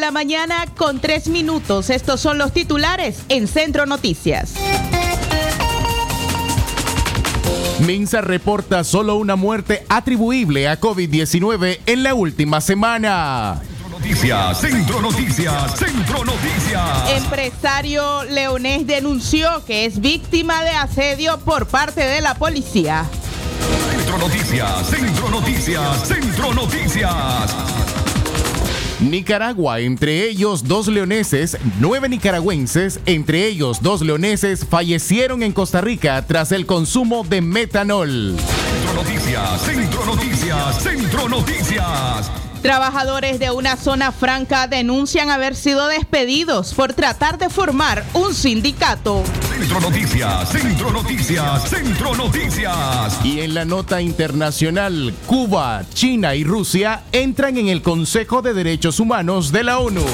la mañana con 3 minutos. Estos son los titulares en Centro Noticias. Minsa reporta solo una muerte atribuible a COVID-19 en la última semana. Noticias, Centro Noticias, Centro Noticias. Empresario leonés denunció que es víctima de asedio por parte de la policía. Centro Noticias, Centro Noticias, Centro Noticias. Nicaragua, entre ellos dos leoneses, nueve nicaragüenses, entre ellos dos leoneses, fallecieron en Costa Rica tras el consumo de metanol. Centro Noticias, Centro Noticias, Centro Noticias. Trabajadores de una zona franca denuncian haber sido despedidos por tratar de formar un sindicato. Centro Noticias, Centro Noticias, Centro Noticias. Y en la nota internacional, Cuba, China y Rusia entran en el Consejo de Derechos Humanos de la ONU.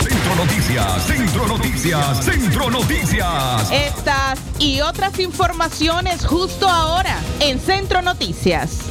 Centro Noticias, Centro Noticias, Centro Noticias. Estas y otras informaciones justo ahora en Centro Noticias.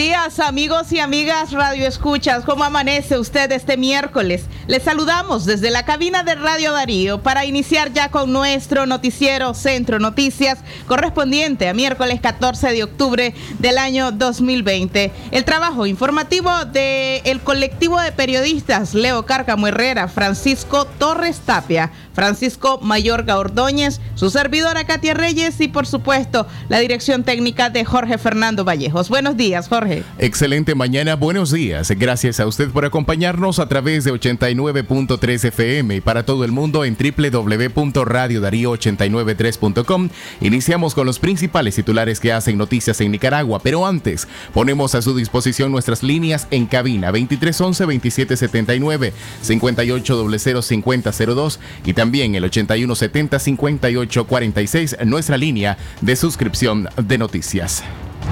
Días amigos y amigas Radio Escuchas, ¿cómo amanece usted este miércoles? Les saludamos desde la cabina de Radio Darío para iniciar ya con nuestro noticiero Centro Noticias correspondiente a miércoles 14 de octubre del año 2020. El trabajo informativo del colectivo de periodistas Leo Cárcamo Herrera, Francisco Torres Tapia, Francisco Mayorga Ordóñez, su servidora Katia Reyes y por supuesto la dirección técnica de Jorge Fernando Vallejos. Buenos días. Jorge. Excelente mañana, buenos días. Gracias a usted por acompañarnos a través de 89.3 FM y para todo el mundo en www.radiodarío893.com. Iniciamos con los principales titulares que hacen noticias en Nicaragua, pero antes ponemos a su disposición nuestras líneas en cabina 2311 2779 5800 y también el 8170 5846, nuestra línea de suscripción de noticias.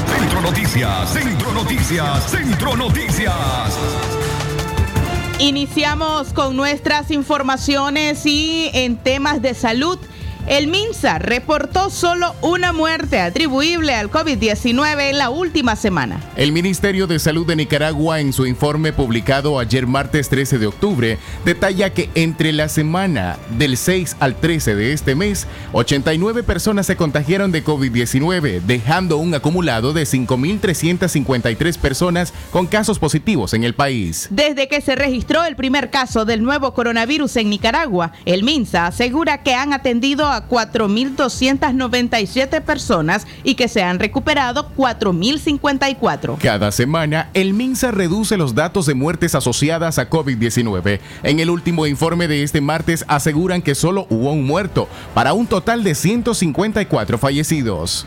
Centro Noticias, Centro Noticias, Centro Noticias. Iniciamos con nuestras informaciones y en temas de salud. El MINSA reportó solo una muerte atribuible al COVID-19 en la última semana. El Ministerio de Salud de Nicaragua en su informe publicado ayer martes 13 de octubre detalla que entre la semana del 6 al 13 de este mes, 89 personas se contagiaron de COVID-19, dejando un acumulado de 5.353 personas con casos positivos en el país. Desde que se registró el primer caso del nuevo coronavirus en Nicaragua, el MINSA asegura que han atendido a 4.297 personas y que se han recuperado 4.054. Cada semana, el MINSA reduce los datos de muertes asociadas a COVID-19. En el último informe de este martes aseguran que solo hubo un muerto, para un total de 154 fallecidos.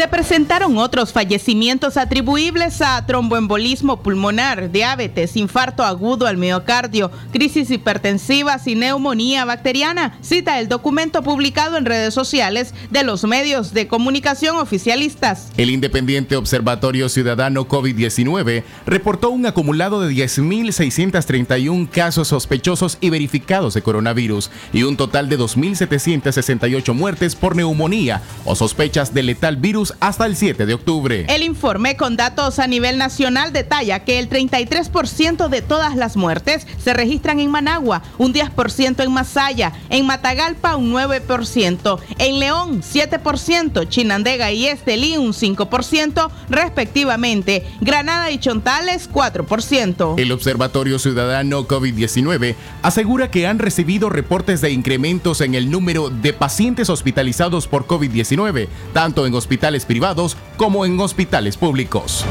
Se presentaron otros fallecimientos atribuibles a tromboembolismo pulmonar, diabetes, infarto agudo al miocardio, crisis hipertensivas y neumonía bacteriana, cita el documento publicado en redes sociales de los medios de comunicación oficialistas. El Independiente Observatorio Ciudadano COVID-19 reportó un acumulado de 10.631 casos sospechosos y verificados de coronavirus y un total de 2.768 muertes por neumonía o sospechas de letal virus hasta el 7 de octubre. El informe con datos a nivel nacional detalla que el 33% de todas las muertes se registran en Managua, un 10% en Masaya, en Matagalpa un 9%, en León 7%, Chinandega y Estelí un 5% respectivamente, Granada y Chontales 4%. El Observatorio Ciudadano COVID-19 asegura que han recibido reportes de incrementos en el número de pacientes hospitalizados por COVID-19, tanto en hospitales privados como en hospitales públicos.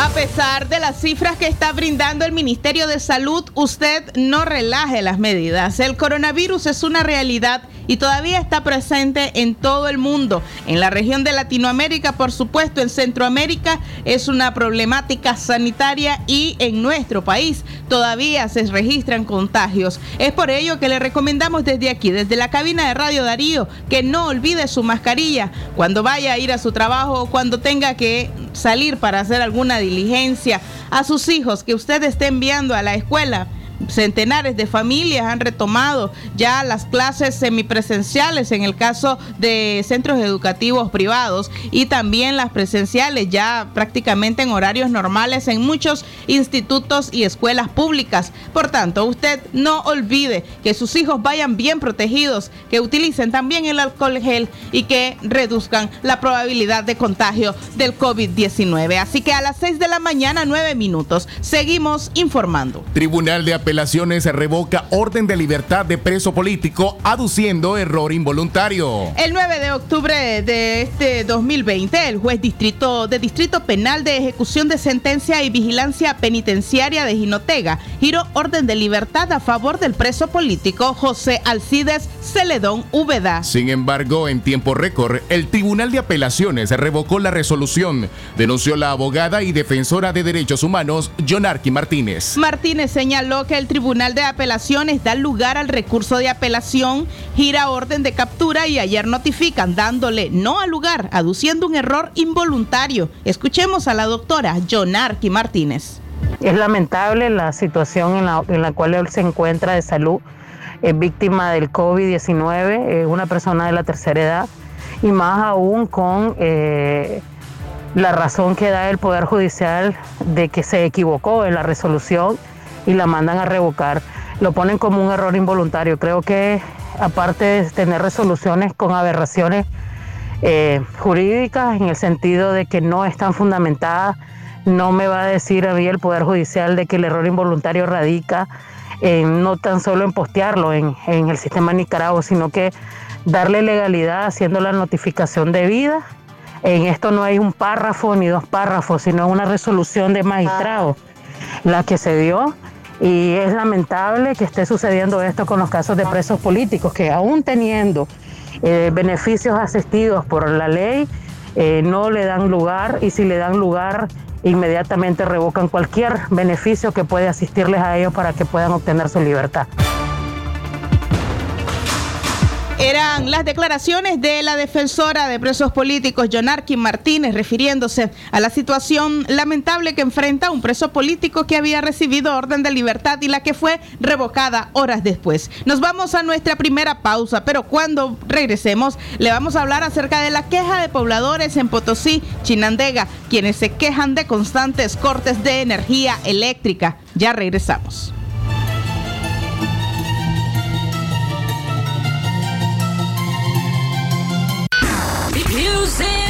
A pesar de las cifras que está brindando el Ministerio de Salud, usted no relaje las medidas. El coronavirus es una realidad y todavía está presente en todo el mundo. En la región de Latinoamérica, por supuesto, en Centroamérica es una problemática sanitaria y en nuestro país todavía se registran contagios. Es por ello que le recomendamos desde aquí, desde la cabina de Radio Darío, que no olvide su mascarilla cuando vaya a ir a su trabajo o cuando tenga que salir para hacer alguna diligencia. A sus hijos que usted esté enviando a la escuela centenares de familias han retomado ya las clases semipresenciales en el caso de centros educativos privados y también las presenciales ya prácticamente en horarios normales en muchos institutos y escuelas públicas. Por tanto, usted no olvide que sus hijos vayan bien protegidos, que utilicen también el alcohol gel y que reduzcan la probabilidad de contagio del COVID-19. Así que a las 6 de la mañana, 9 minutos, seguimos informando. Tribunal de Apelaciones revoca orden de libertad de preso político aduciendo error involuntario. El 9 de octubre de este 2020, el juez distrito de Distrito Penal de Ejecución de Sentencia y Vigilancia Penitenciaria de Jinotega giró orden de libertad a favor del preso político José Alcides Celedón Úbeda. Sin embargo, en tiempo récord, el Tribunal de Apelaciones revocó la resolución, denunció la abogada y defensora de derechos humanos, Jonarqui Martínez. Martínez señaló que el Tribunal de Apelaciones da lugar al recurso de apelación, gira orden de captura y ayer notifican dándole no al lugar, aduciendo un error involuntario. Escuchemos a la doctora Jonarqui Martínez. Es lamentable la situación en la, en la cual él se encuentra de salud, es víctima del COVID-19, es una persona de la tercera edad y más aún con eh, la razón que da el Poder Judicial de que se equivocó en la resolución y la mandan a revocar. Lo ponen como un error involuntario. Creo que aparte de tener resoluciones con aberraciones eh, jurídicas en el sentido de que no están fundamentadas, no me va a decir a mí el Poder Judicial de que el error involuntario radica en no tan solo en postearlo en, el sistema Nicaragua, sino que darle legalidad haciendo la notificación debida. En esto no hay un párrafo ni dos párrafos, sino una resolución de magistrado la que se dio y es lamentable que esté sucediendo esto con los casos de presos políticos, que aún teniendo eh, beneficios asistidos por la ley, eh, no le dan lugar y si le dan lugar, inmediatamente revocan cualquier beneficio que puede asistirles a ellos para que puedan obtener su libertad. Eran las declaraciones de la defensora de presos políticos, Jonarqui Martínez, refiriéndose a la situación lamentable que enfrenta un preso político que había recibido orden de libertad y la que fue revocada horas después. Nos vamos a nuestra primera pausa, pero cuando regresemos le vamos a hablar acerca de la queja de pobladores en Potosí, Chinandega, quienes se quejan de constantes cortes de energía eléctrica. Ya regresamos. Por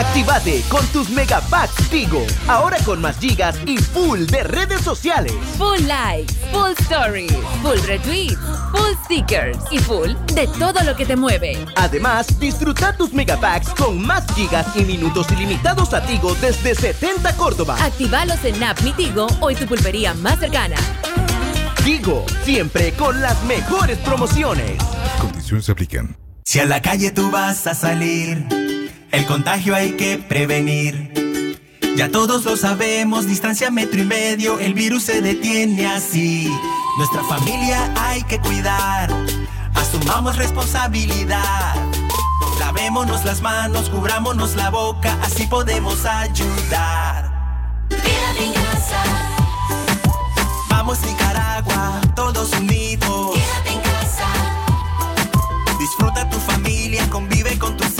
Actívate con tus megapacks Tigo. Ahora con más gigas y full de redes sociales. Full likes, full stories, full retweets, full stickers y full de todo lo que te mueve. Además, disfruta tus megapacks con más gigas y minutos ilimitados a Tigo desde 70 Córdoba. Actívalos en App Mi Tigo o en tu pulpería más cercana. Tigo, siempre con las mejores promociones. Condiciones se aplican. Si a la calle tú vas a salir, el contagio hay que prevenir. Ya todos lo sabemos, distancia metro y medio, el virus se detiene así. Nuestra familia hay que cuidar, asumamos responsabilidad. Lavémonos las manos, cubrámonos la boca, así podemos ayudar. Quédate en casa, Vamos Nicaragua, todos unidos. quédate en casa, Disfruta tu familia, convive con tus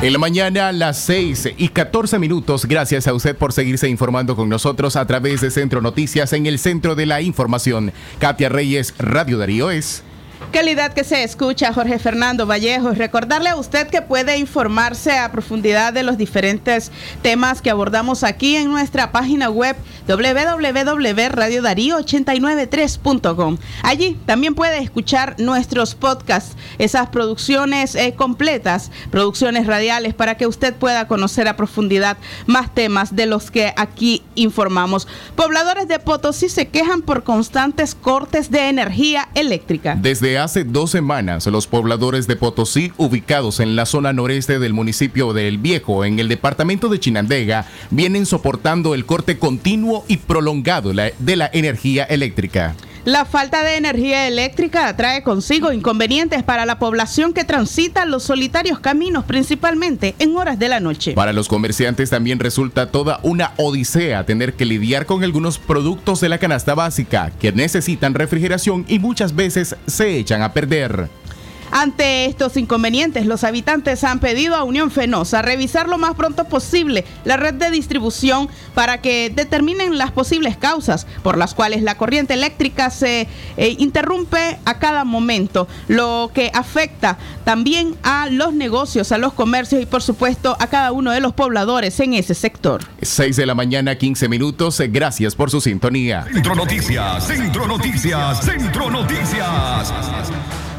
En la mañana a las 6 y 14 minutos, gracias a usted por seguirse informando con nosotros a través de Centro Noticias en el Centro de la Información. Katia Reyes, Radio Darío es. Calidad que se escucha, Jorge Fernando Vallejo. Recordarle a usted que puede informarse a profundidad de los diferentes temas que abordamos aquí en nuestra página web www.radiodarío893.com. Allí también puede escuchar nuestros podcasts, esas producciones eh, completas, producciones radiales, para que usted pueda conocer a profundidad más temas de los que aquí informamos. Pobladores de Potosí se quejan por constantes cortes de energía eléctrica. Desde hace dos semanas, los pobladores de Potosí, ubicados en la zona noreste del municipio de El Viejo, en el departamento de Chinandega, vienen soportando el corte continuo y prolongado de la energía eléctrica. La falta de energía eléctrica trae consigo inconvenientes para la población que transita los solitarios caminos, principalmente en horas de la noche. Para los comerciantes también resulta toda una odisea tener que lidiar con algunos productos de la canasta básica que necesitan refrigeración y muchas veces se echan a perder. Ante estos inconvenientes, los habitantes han pedido a Unión Fenosa revisar lo más pronto posible la red de distribución para que determinen las posibles causas por las cuales la corriente eléctrica se eh, interrumpe a cada momento, lo que afecta también a los negocios, a los comercios y por supuesto a cada uno de los pobladores en ese sector. 6 de la mañana, 15 minutos. Gracias por su sintonía. Centro Noticias, Centro Noticias, Centro Noticias.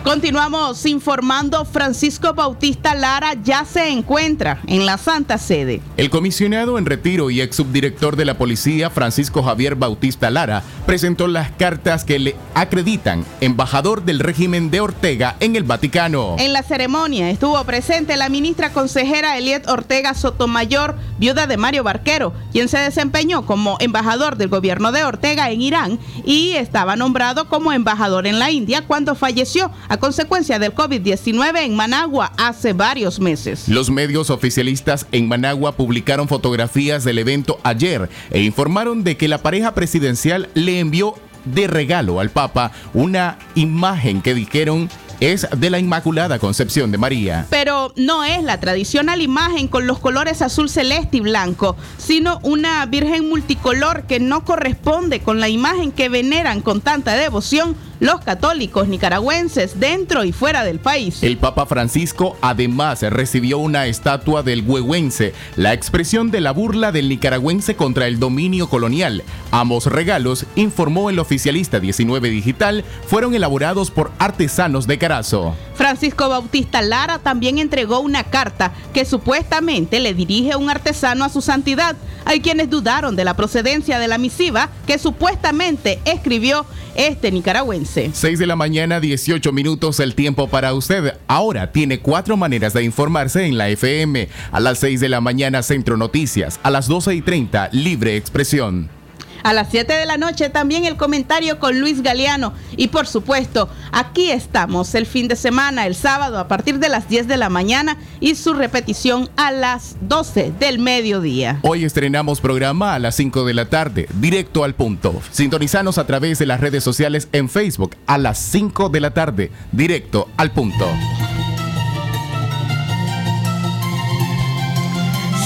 Continuamos informando, Francisco Bautista Lara ya se encuentra en la Santa Sede. El comisionado en retiro y ex subdirector de la policía, Francisco Javier Bautista Lara, presentó las cartas que le acreditan embajador del régimen de Ortega en el Vaticano. En la ceremonia estuvo presente la ministra consejera Eliet Ortega Sotomayor, viuda de Mario Barquero, quien se desempeñó como embajador del gobierno de Ortega en Irán y estaba nombrado como embajador en la India cuando falleció a consecuencia del COVID-19 en Managua hace varios meses. Los medios oficialistas en Managua publicaron fotografías del evento ayer e informaron de que la pareja presidencial le envió de regalo al Papa una imagen que dijeron es de la Inmaculada Concepción de María. Pero no es la tradicional imagen con los colores azul celeste y blanco, sino una virgen multicolor que no corresponde con la imagen que veneran con tanta devoción los católicos nicaragüenses dentro y fuera del país. El Papa Francisco además recibió una estatua del huehuense, la expresión de la burla del nicaragüense contra el dominio colonial. Ambos regalos, informó el oficialista 19 Digital, fueron elaborados por artesanos de Carazo. Francisco Bautista Lara también entregó una carta que supuestamente le dirige un artesano a su santidad. Hay quienes dudaron de la procedencia de la misiva que supuestamente escribió este nicaragüense. 6 de la mañana, 18 minutos el tiempo para usted. Ahora tiene cuatro maneras de informarse en la FM. A las 6 de la mañana, Centro Noticias. A las 12 y 30, Libre Expresión. A las 7 de la noche también el comentario con Luis Galeano. Y por supuesto, aquí estamos el fin de semana, el sábado a partir de las 10 de la mañana y su repetición a las 12 del mediodía. Hoy estrenamos programa a las 5 de la tarde, directo al punto. Sintonizanos a través de las redes sociales en Facebook a las 5 de la tarde, directo al punto.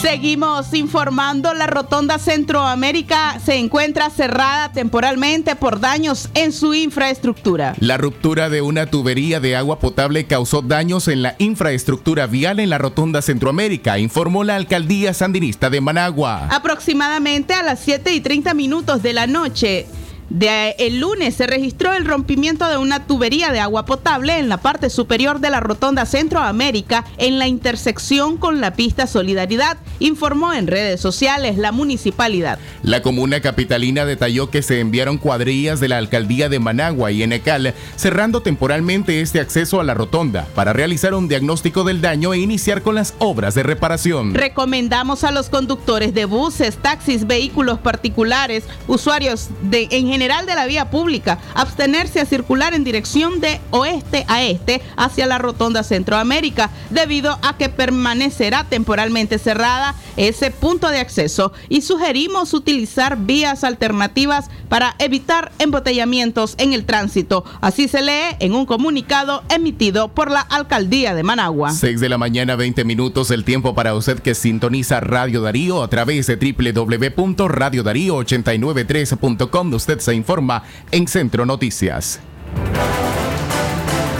Seguimos informando, la Rotonda Centroamérica se encuentra cerrada temporalmente por daños en su infraestructura. La ruptura de una tubería de agua potable causó daños en la infraestructura vial en la Rotonda Centroamérica, informó la alcaldía sandinista de Managua. Aproximadamente a las 7 y 30 minutos de la noche. De el lunes se registró el rompimiento de una tubería de agua potable en la parte superior de la rotonda Centroamérica en la intersección con la pista Solidaridad, informó en redes sociales la municipalidad. La comuna capitalina detalló que se enviaron cuadrillas de la alcaldía de Managua y Enecal, cerrando temporalmente este acceso a la rotonda para realizar un diagnóstico del daño e iniciar con las obras de reparación. Recomendamos a los conductores de buses, taxis, vehículos particulares, usuarios de en general de la vía pública, abstenerse a circular en dirección de oeste a este hacia la rotonda Centroamérica, debido a que permanecerá temporalmente cerrada ese punto de acceso y sugerimos utilizar vías alternativas para evitar embotellamientos en el tránsito. Así se lee en un comunicado emitido por la alcaldía de Managua. 6 de la mañana, 20 minutos, el tiempo para usted que sintoniza Radio Darío a través de www.radiodarío893.com. Usted se informa en Centro Noticias.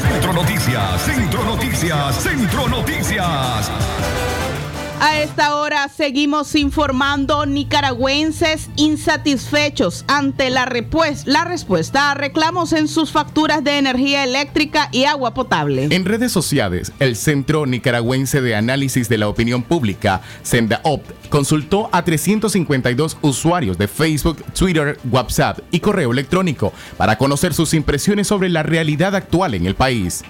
Centro Noticias, Centro Noticias, Centro Noticias. A esta hora seguimos informando nicaragüenses insatisfechos ante la, respuesta a reclamos en sus facturas de energía eléctrica y agua potable. En redes sociales, el Centro Nicaragüense de Análisis de la Opinión Pública, SendaOpt, consultó a 352 usuarios de Facebook, Twitter, WhatsApp y correo electrónico para conocer sus impresiones sobre la realidad actual en el país.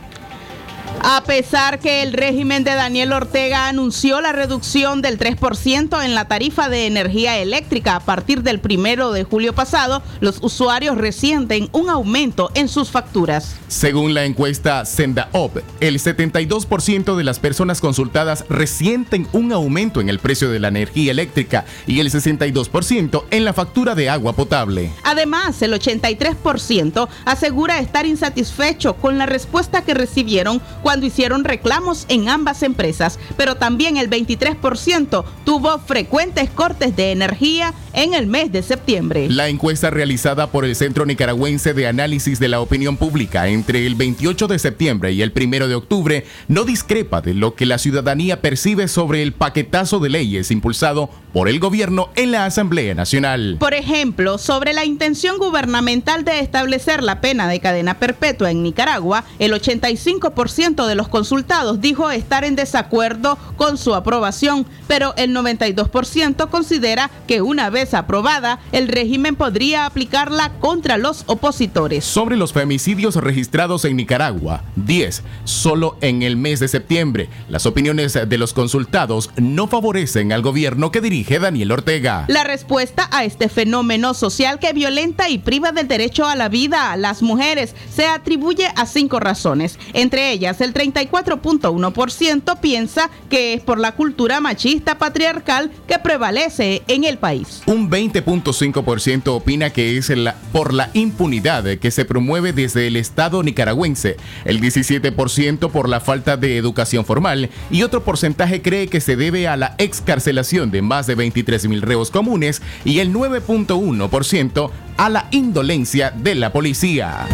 A pesar que el régimen de Daniel Ortega anunció la reducción del 3% en la tarifa de energía eléctrica a partir del primero de julio pasado, los usuarios resienten un aumento en sus facturas. Según la encuesta SendaOp, el 72% de las personas consultadas resienten un aumento en el precio de la energía eléctrica y el 62% en la factura de agua potable. Además, el 83% asegura estar insatisfecho con la respuesta que recibieron cuando hicieron reclamos en ambas empresas, pero también el 23% tuvo frecuentes cortes de energía en el mes de septiembre. La encuesta realizada por el Centro Nicaragüense de Análisis de la Opinión Pública entre el 28 de septiembre y el 1 de octubre no discrepa de lo que la ciudadanía percibe sobre el paquetazo de leyes impulsado por el gobierno en la Asamblea Nacional. Por ejemplo, sobre la intención gubernamental de establecer la pena de cadena perpetua en Nicaragua, el 85% de los consultados dijo estar en desacuerdo con su aprobación, pero el 92% considera que una vez aprobada, el régimen podría aplicarla contra los opositores. Sobre los femicidios registrados en Nicaragua, 10, solo en el mes de septiembre. Las opiniones de los consultados no favorecen al gobierno que dirige Daniel Ortega. La respuesta a este fenómeno social que violenta y priva del derecho a la vida a las mujeres se atribuye a cinco razones. Entre ellas, el 34.1% piensa que es por la cultura machista patriarcal que prevalece en el país. Un 20.5% opina que es por la impunidad que se promueve desde el Estado nicaragüense, el 17% por la falta de educación formal y otro porcentaje cree que se debe a la excarcelación de más de 23 mil reos comunes y el 9.1% a la indolencia de la policía.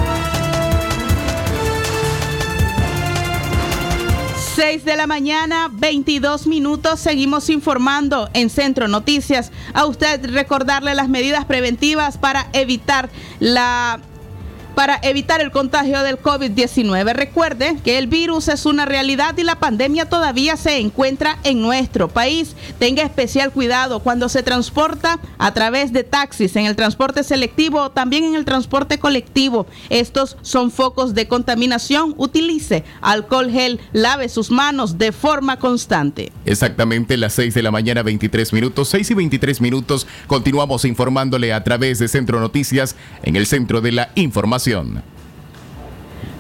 6 de la mañana, 22 minutos. Seguimos informando en Centro Noticias. A usted recordarle las medidas preventivas para evitar la para evitar el contagio del COVID-19. Recuerde que el virus es una realidad y la pandemia todavía se encuentra en nuestro país. Tenga especial cuidado cuando se transporta a través de taxis, en el transporte selectivo o también en el transporte colectivo. Estos son focos de contaminación. Utilice alcohol gel, lave sus manos de forma constante. Exactamente las 6 de la mañana, 23 minutos, 6 y 23 minutos. Continuamos informándole a través de Centro Noticias en el centro de la información. Información.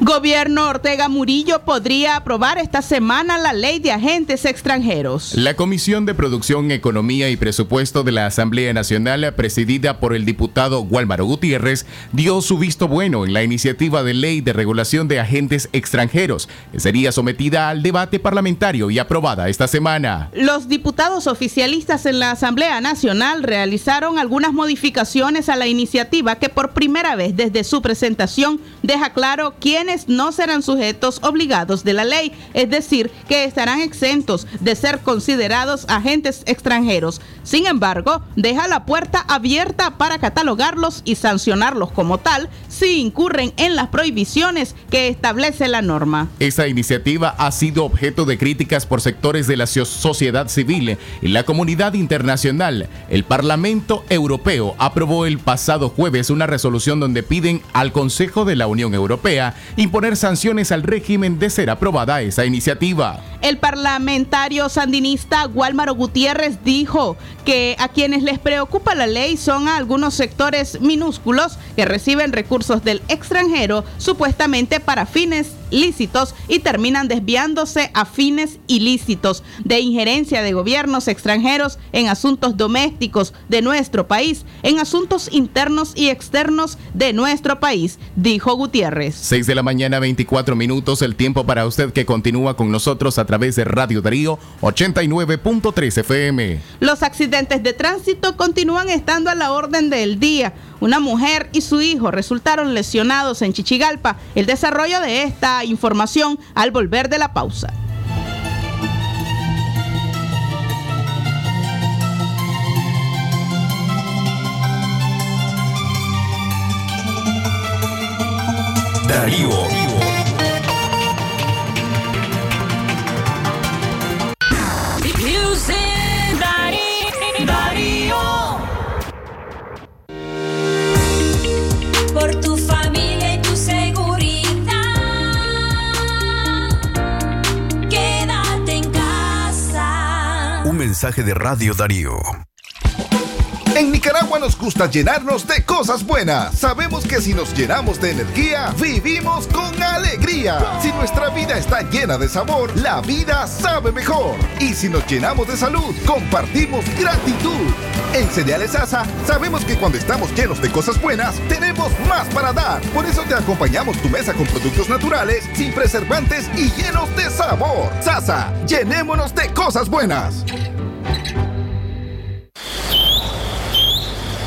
Gobierno Ortega Murillo podría aprobar esta semana la ley de agentes extranjeros. La Comisión de Producción, Economía y Presupuesto de la Asamblea Nacional, presidida por el diputado Guálmaro Gutiérrez, dio su visto bueno en la iniciativa de ley de regulación de agentes extranjeros, que sería sometida al debate parlamentario y aprobada esta semana. Los diputados oficialistas en la Asamblea Nacional realizaron algunas modificaciones a la iniciativa que por primera vez desde su presentación deja claro no serán sujetos obligados de la ley, es decir, que estarán exentos de ser considerados agentes extranjeros. Sin embargo, deja la puerta abierta para catalogarlos y sancionarlos como tal si incurren en las prohibiciones que establece la norma. Esta iniciativa ha sido objeto de críticas por sectores de la so- sociedad civil y la comunidad internacional. El Parlamento Europeo aprobó el pasado jueves una resolución donde piden al Consejo de la Unión Europea imponer sanciones al régimen de ser aprobada esa iniciativa. El parlamentario sandinista Guálmaro Gutiérrez dijo que a quienes les preocupa la ley son a algunos sectores minúsculos que reciben recursos del extranjero supuestamente para fines lícitos y terminan desviándose a fines ilícitos de injerencia de gobiernos extranjeros en asuntos domésticos de nuestro país, en asuntos internos y externos de nuestro país, dijo Gutiérrez. 6 de la mañana, 24 minutos, el tiempo para usted que continúa con nosotros a través de Radio Darío 89.3 FM. Los accidentes de tránsito continúan estando a la orden del día. Una mujer y su hijo resultaron lesionados en Chichigalpa. El desarrollo de esta información al volver de la pausa. Darío. Mensaje de Radio Darío. En Nicaragua nos gusta llenarnos de cosas buenas. Sabemos que si nos llenamos de energía, vivimos con alegría. Si nuestra vida está llena de sabor, la vida sabe mejor. Y si nos llenamos de salud, compartimos gratitud. En Cereales Asa, sabemos que cuando estamos llenos de cosas buenas, tenemos más para dar. Por eso te acompañamos tu mesa con productos naturales, sin preservantes y llenos de sabor. Sasa, llenémonos de cosas buenas.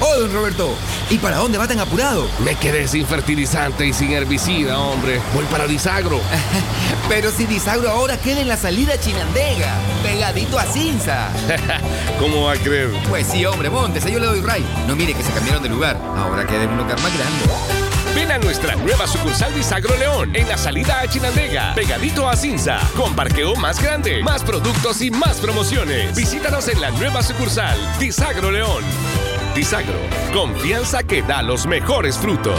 Oh, don Roberto, ¿y para dónde va tan apurado? Me quedé sin fertilizante y sin herbicida, hombre. Voy para Disagro. Pero si Disagro ahora queda en la salida Chinandega, pegadito a Cinza. ¿Cómo va a creer? Pues sí, hombre, móntese, yo le doy ray. No mire que se cambiaron de lugar, ahora queda en un lugar más grande. Ven a nuestra nueva sucursal Disagro León, en la salida a Chinandega, pegadito a Cinza, con parqueo más grande, más productos y más promociones. Visítanos en la nueva sucursal Disagro León. Disagro, confianza que da los mejores frutos.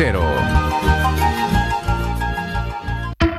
cero.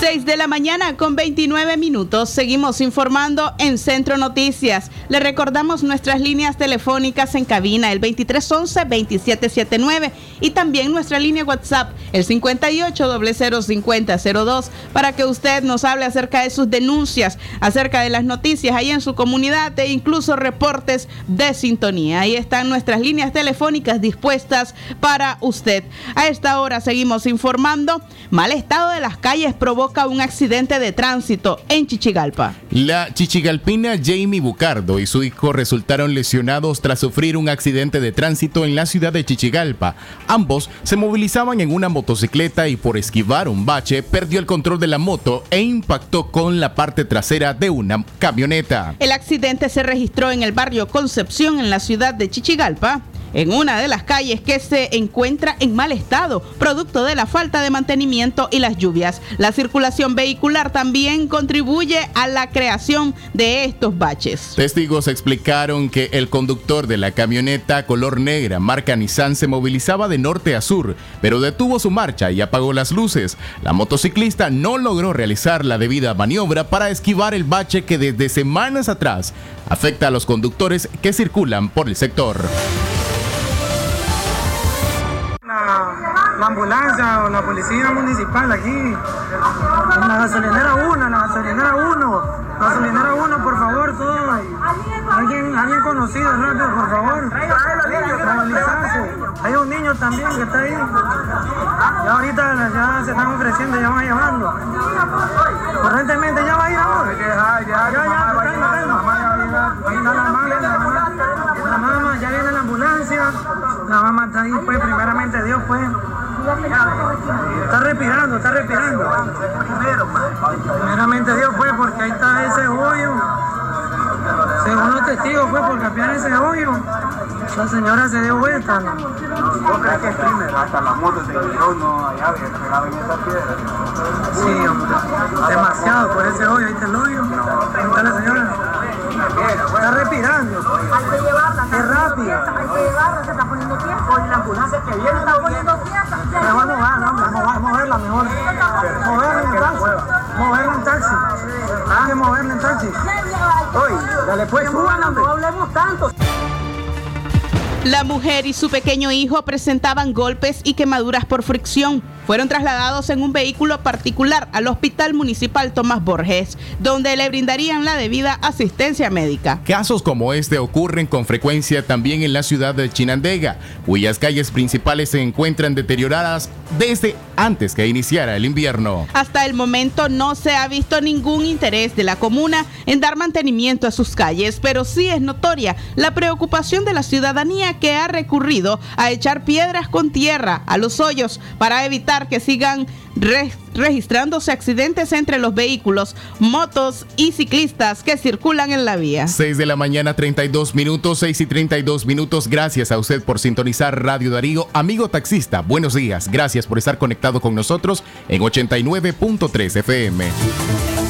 6 de la mañana con 29 minutos. Seguimos informando en Centro Noticias. Le recordamos nuestras líneas telefónicas en cabina, el 2311-2779 y también nuestra línea WhatsApp, el 58005002, para que usted nos hable acerca de sus denuncias, acerca de las noticias ahí en su comunidad e incluso reportes de sintonía. Ahí están nuestras líneas telefónicas dispuestas para usted. A esta hora seguimos informando. Mal estado de las calles provoca un accidente de tránsito en Chichigalpa. La chichigalpina Jamie Bucardo y su hijo resultaron lesionados tras sufrir un accidente de tránsito en la ciudad de Chichigalpa. Ambos se movilizaban en una motocicleta y por esquivar un bache perdió el control de la moto e impactó con la parte trasera de una camioneta. El accidente se registró en el barrio Concepción en la ciudad de Chichigalpa. En una de las calles que se encuentra en mal estado, producto de la falta de mantenimiento y las lluvias. La circulación vehicular también contribuye a la creación de estos baches. Testigos explicaron que el conductor de la camioneta color negra marca Nissan se movilizaba de norte a sur, pero detuvo su marcha y apagó las luces. La motociclista no logró realizar la debida maniobra para esquivar el bache que desde semanas atrás afecta a los conductores que circulan por el sector. La, la ambulancia o la policía municipal aquí. En la gasolinera 1, en la gasolinera 1. Gasolinera 1, por favor, todo. Alguien, alguien conocido, rápido, por favor. Hay un niño también que está ahí. Ya ahorita ya se están ofreciendo, ya van llevando. Correntemente ya va a ir ahora. Ya, ya. Ya viene la ambulancia. La mamá está ahí, pues, primeramente Dios, pues. Está respirando, está respirando. Primeramente Dios, pues, porque ahí está ese hoyo. Según los testigos, pues, por cambiar ese hoyo. La señora se dio vuelta. ¿Vos crees que es primero? Hasta la moto se tiró, no allá, que pegaba en esa piedra. Sí, hombre. Demasiado por ese hoyo, ahí está el hoyo. Está la señora. Está respirando. Hay que llevarla. Qué rápido. Hay que llevarla, se está poniendo tiempo. Y la ambulancia que viene está poniendo tiempo. Mejor moverla, hombre, mover- moverla mejor. Moverla en taxi. Moverla en taxi. Hay que moverla en taxi. Oye, dale pues. No hablemos tanto. La mujer y su pequeño hijo presentaban golpes y quemaduras por fricción. Fueron trasladados en un vehículo particular al Hospital Municipal Tomás Borges, donde le brindarían la debida asistencia médica. Casos como este ocurren con frecuencia también en la ciudad de Chinandega, cuyas calles principales se encuentran deterioradas desde antes que iniciara el invierno. Hasta el momento no se ha visto ningún interés de la comuna en dar mantenimiento a sus calles, pero sí es notoria la preocupación de la ciudadanía que ha recurrido a echar piedras con tierra a los hoyos para evitar que sigan re- registrándose accidentes entre los vehículos, motos y ciclistas que circulan en la vía. 6 de la mañana, 32 minutos, 6 y 32 minutos. Gracias a usted por sintonizar Radio Darío. Amigo taxista, buenos días. Gracias por estar conectado con nosotros en 89.3 FM.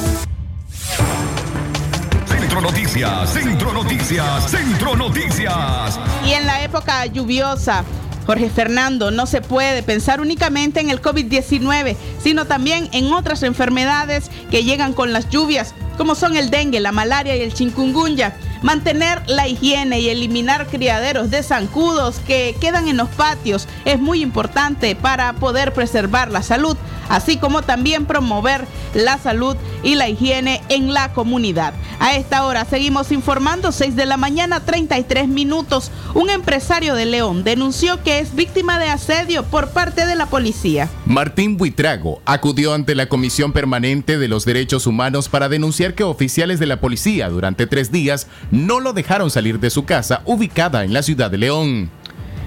Centro Noticias, Centro Noticias. Y en la época lluviosa, Jorge Fernando, no se puede pensar únicamente en el COVID-19, sino también en otras enfermedades que llegan con las lluvias, como son el dengue, la malaria y el chikungunya. Mantener la higiene y eliminar criaderos de zancudos que quedan en los patios es muy importante para poder preservar la salud, así como también promover la salud y la higiene en la comunidad. A esta hora seguimos informando, 6 de la mañana, 33 minutos. Un empresario de León denunció que es víctima de asedio por parte de la policía. Martín Buitrago acudió ante la Comisión Permanente de los Derechos Humanos para denunciar que oficiales de la policía durante tres días no lo dejaron salir de su casa ubicada en la ciudad de León.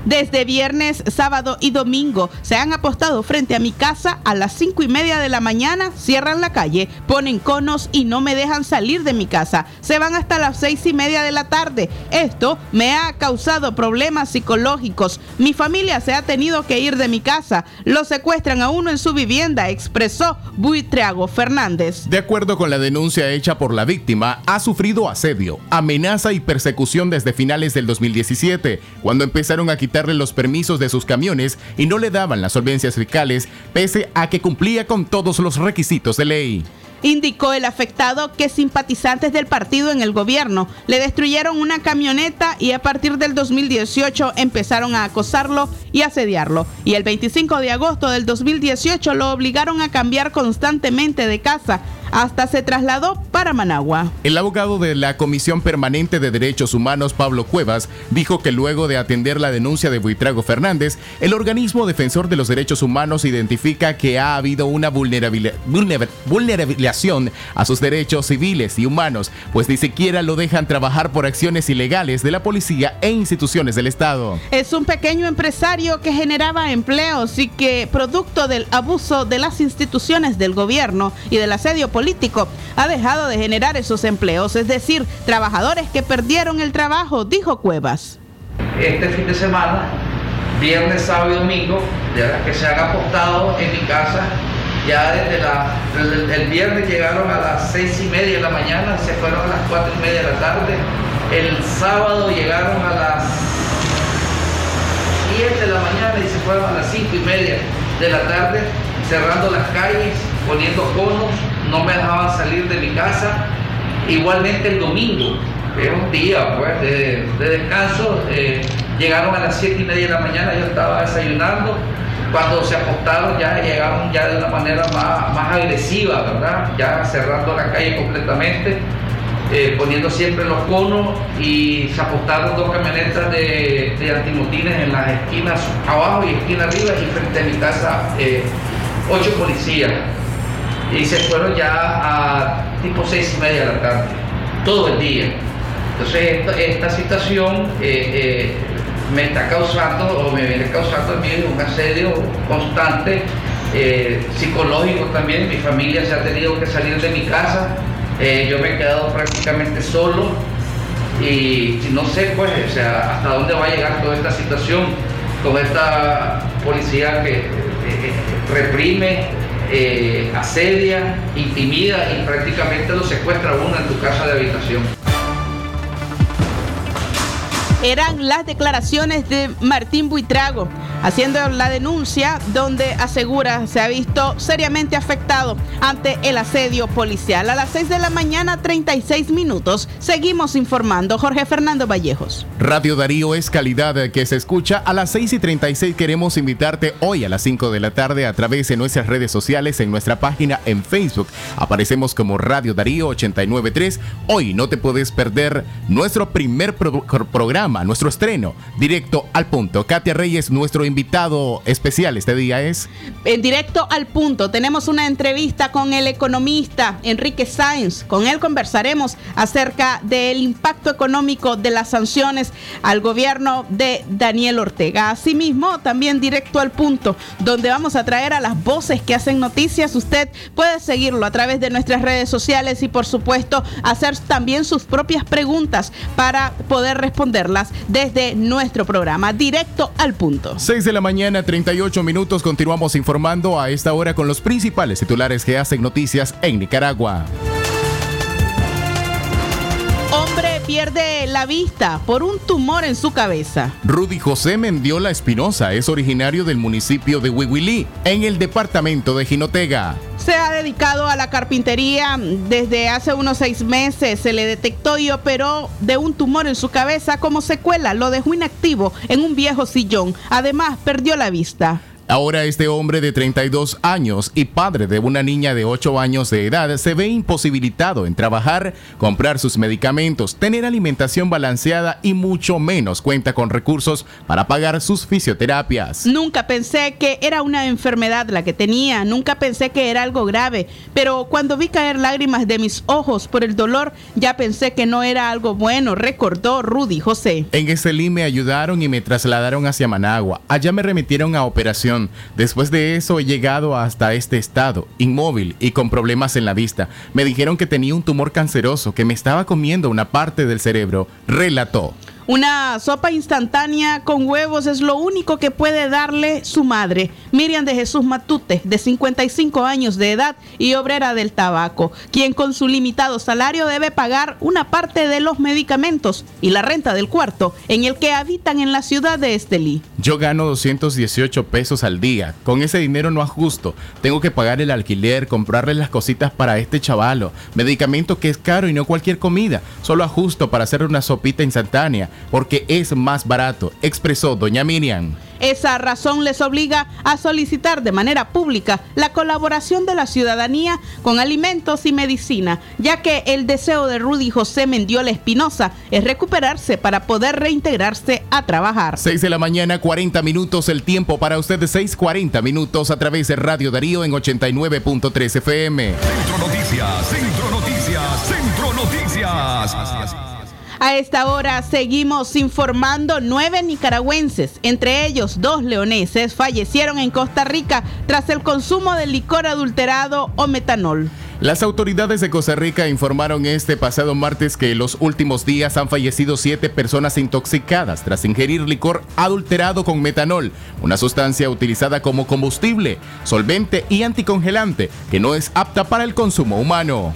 Desde viernes, sábado y domingo se han apostado frente a mi casa a las cinco y media de la mañana, cierran la calle, ponen conos y no me dejan salir de mi casa. Se van hasta las seis y media de la tarde. Esto me ha causado problemas psicológicos. Mi familia se ha tenido que ir de mi casa. Lo secuestran a uno en su vivienda, expresó Buitriago Fernández. De acuerdo con la denuncia hecha por la víctima, ha sufrido asedio, amenaza y persecución desde finales del 2017, cuando empezaron a los permisos de sus camiones y no le daban las solvencias fiscales, pese a que cumplía con todos los requisitos de ley. Indicó el afectado que simpatizantes del partido en el gobierno le destruyeron una camioneta y a partir del 2018 empezaron a acosarlo y asediarlo. Y el 25 de agosto del 2018 lo obligaron a cambiar constantemente de casa hasta se trasladó para Managua. El abogado de la Comisión Permanente de Derechos Humanos, Pablo Cuevas, dijo que luego de atender la denuncia de Buitrago Fernández, el organismo defensor de los derechos humanos identifica que ha habido una vulnerabili- vulner- vulnerabilización a sus derechos civiles y humanos, pues ni siquiera lo dejan trabajar por acciones ilegales de la policía e instituciones del Estado. Es un pequeño empresario que generaba empleos y que, producto del abuso de las instituciones del gobierno y del asedio político, ha dejado de generar esos empleos, es decir, trabajadores que perdieron el trabajo, dijo Cuevas. este fin de semana, viernes, sábado y domingo, de las que se han apostado en mi casa, ya desde desde el viernes llegaron a las seis y media de la mañana, se fueron a las cuatro y media de la tarde, el sábado llegaron a las 7 de la mañana y se fueron a las cinco y media de la tarde, cerrando las calles, poniendo conos, no me dejaban salir de mi casa, igualmente el domingo, es un día pues, de, de descanso. eh, llegaron a las 7 y media de la mañana, yo estaba desayunando. Cuando se acostaron ya llegaron ya de una manera más, más agresiva, ¿verdad? Ya cerrando la calle completamente, eh, poniendo siempre los conos y se apostaron dos camionetas de, de antimotines en las esquinas abajo y esquina arriba y frente a mi casa eh, ocho policías. Y se fueron ya a tipo seis y media de la tarde, todo el día. Entonces esta, situación eh, eh, me está causando o me viene causando mí un asedio constante, eh, psicológico también. Mi familia se ha tenido que salir de mi casa, yo me he quedado prácticamente solo y, no sé pues, o sea, hasta dónde va a llegar toda esta situación con esta policía que reprime, eh, asedia, intimida y prácticamente lo secuestra uno en tu casa de habitación. Eran las declaraciones de Martín Buitrago, haciendo la denuncia donde asegura se ha visto seriamente afectado ante el asedio policial. A las 6 de la mañana, 36 minutos, seguimos informando. Jorge Fernando Vallejos. Radio Darío es calidad que se escucha. A las 6 y 36 queremos invitarte hoy a las 5 de la tarde a través de nuestras redes sociales, en nuestra página en Facebook. Aparecemos como Radio Darío 893. Hoy no te puedes perder nuestro primer pro- programa, nuestro estreno, directo al punto. Katia Reyes, nuestro invitado especial este día es... En directo al punto, tenemos una entrevista con el economista Enrique Sáenz. Con él conversaremos acerca del impacto económico de las sanciones al gobierno de Daniel Ortega. Asimismo, también directo al punto, donde vamos a traer a las voces que hacen noticias. Usted puede seguirlo a través de nuestras redes sociales y, por supuesto, hacer también sus propias preguntas para poder responderlas desde nuestro programa. Directo al punto. 6 de la mañana, 38 minutos. Continuamos informando a esta hora con los principales titulares que hacen noticias en Nicaragua. Hombre pierde la vista por un tumor en su cabeza. Rudy José Mendiola Espinosa es originario del municipio de Huihuilí, en el departamento de Jinotega. Se ha dedicado a la carpintería desde hace unos seis meses. Se le detectó y operó de un tumor en su cabeza como secuela. Lo dejó inactivo en un viejo sillón. Además, perdió la vista. Ahora este hombre de 32 años y padre de una niña de 8 años de edad se ve imposibilitado en trabajar, comprar sus medicamentos, tener alimentación balanceada y mucho menos cuenta con recursos para pagar sus fisioterapias. Nunca pensé que era una enfermedad la que tenía, nunca pensé que era algo grave, pero cuando vi caer lágrimas de mis ojos por el dolor, ya pensé que no era algo bueno, recordó Rudy José. En Estelí me ayudaron y me trasladaron hacia Managua. Allá me remitieron a operación. Después de eso he llegado hasta este estado, inmóvil y con problemas en la vista. Me dijeron que tenía un tumor canceroso que me estaba comiendo una parte del cerebro, relató. Una sopa instantánea con huevos es lo único que puede darle su madre, Miriam de Jesús Matute, de 55 años de edad y obrera del tabaco, quien con su limitado salario debe pagar una parte de los medicamentos y la renta del cuarto en el que habitan en la ciudad de Estelí. Yo gano 218 pesos al día. Con ese dinero no ajusto. Tengo que pagar el alquiler, comprarle las cositas para este chavalo, medicamento que es caro y no cualquier comida. Solo ajusto para hacer una sopita instantánea porque es más barato, expresó doña Miriam. Esa razón les obliga a solicitar de manera pública la colaboración de la ciudadanía con alimentos y medicina, ya que el deseo de Rudy José Mendiola Espinosa es recuperarse para poder reintegrarse a trabajar. 6 de la mañana, 40 minutos, el tiempo para ustedes, 6:40 minutos a través de Radio Darío en 89.3 FM. Centro Noticias, Centro Noticias, Centro Noticias. A esta hora seguimos informando nueve nicaragüenses, entre ellos dos leoneses, fallecieron en Costa Rica tras el consumo de licor adulterado o metanol. Las autoridades de Costa Rica informaron este pasado martes que en los últimos días han fallecido siete personas intoxicadas tras ingerir licor adulterado con metanol, una sustancia utilizada como combustible, solvente y anticongelante que no es apta para el consumo humano.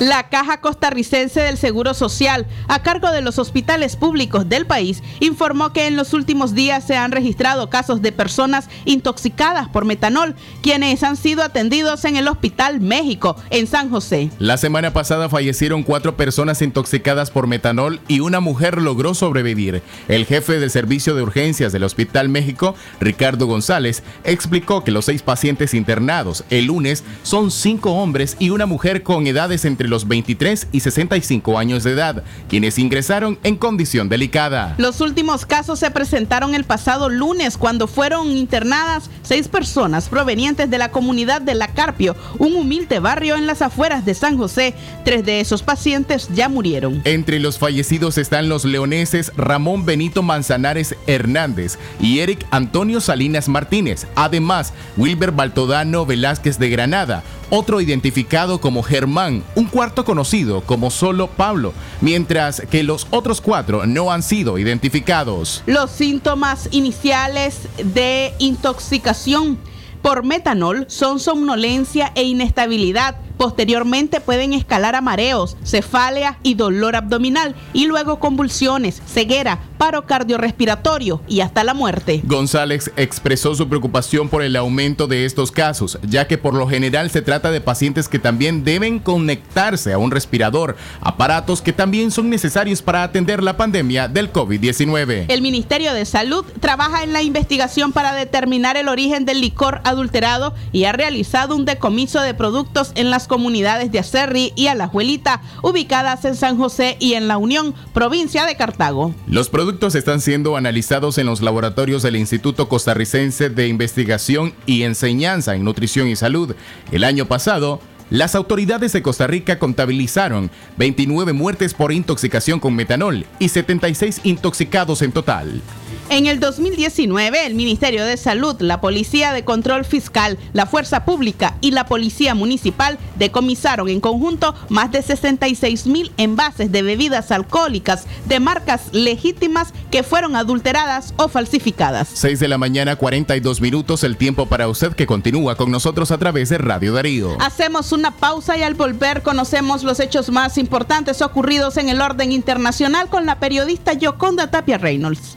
La Caja Costarricense del Seguro Social, a cargo de los hospitales públicos del país, informó que en los últimos días se han registrado casos de personas intoxicadas por metanol, quienes han sido atendidos en el Hospital México, en San José. La semana pasada fallecieron cuatro personas intoxicadas por metanol y una mujer logró sobrevivir. El jefe del servicio de urgencias del Hospital México, Ricardo González, explicó que los seis pacientes internados el lunes son cinco hombres y una mujer con edades entre los 23 y 65 años de edad, quienes ingresaron en condición delicada. Los últimos casos se presentaron el pasado lunes cuando fueron internadas seis personas provenientes de la comunidad de La Carpio, un humilde barrio en las afueras de San José. Tres de esos pacientes ya murieron. Entre los fallecidos están los leoneses Ramón Benito Manzanares Hernández y Eric Antonio Salinas Martínez. Además, Wilber Baltodano Velázquez de Granada, otro identificado como Germán, un cuarto conocido como solo Pablo, mientras que los otros cuatro no han sido identificados. Los síntomas iniciales de intoxicación por metanol son somnolencia e inestabilidad. Posteriormente pueden escalar a mareos, cefalea y dolor abdominal y luego convulsiones, ceguera, paro cardiorrespiratorio y hasta la muerte. González expresó su preocupación por el aumento de estos casos, ya que por lo general se trata de pacientes que también deben conectarse a un respirador, aparatos que también son necesarios para atender la pandemia del COVID-19. El Ministerio de Salud trabaja en la investigación para determinar el origen del licor adulterado y ha realizado un decomiso de productos en comunidades de Acerri y Alajuelita, ubicadas en San José y en La Unión, provincia de Cartago. Los productos están siendo analizados en los laboratorios del Instituto Costarricense de Investigación y Enseñanza en Nutrición y Salud. El año pasado, las autoridades de Costa Rica contabilizaron 29 muertes por intoxicación con metanol y 76 intoxicados en total. En el 2019, el Ministerio de Salud, la Policía de Control Fiscal, la Fuerza Pública y la Policía Municipal decomisaron en conjunto más de 66 mil envases de bebidas alcohólicas de marcas legítimas que fueron adulteradas o falsificadas. 6 de la mañana, 42 minutos, el tiempo para usted que continúa con nosotros a través de Radio Darío. Hacemos una pausa y al volver conocemos los hechos más importantes ocurridos en el orden internacional con la periodista Yoconda Tapia Reynolds.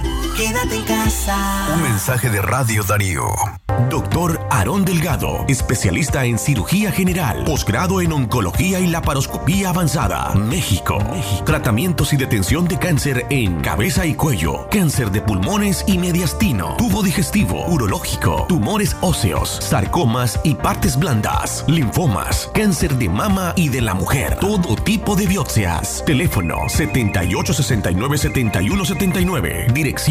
Quédate en casa. Un mensaje de Radio Darío. Doctor Aarón Delgado, especialista en cirugía general, posgrado en oncología y laparoscopía avanzada, México. Tratamientos y detención de cáncer en cabeza y cuello, cáncer de pulmones y mediastino, tubo digestivo, urológico, tumores óseos, sarcomas y partes blandas, linfomas, cáncer de mama y de la mujer, todo tipo de biopsias. Teléfono 7869-7179. Dirección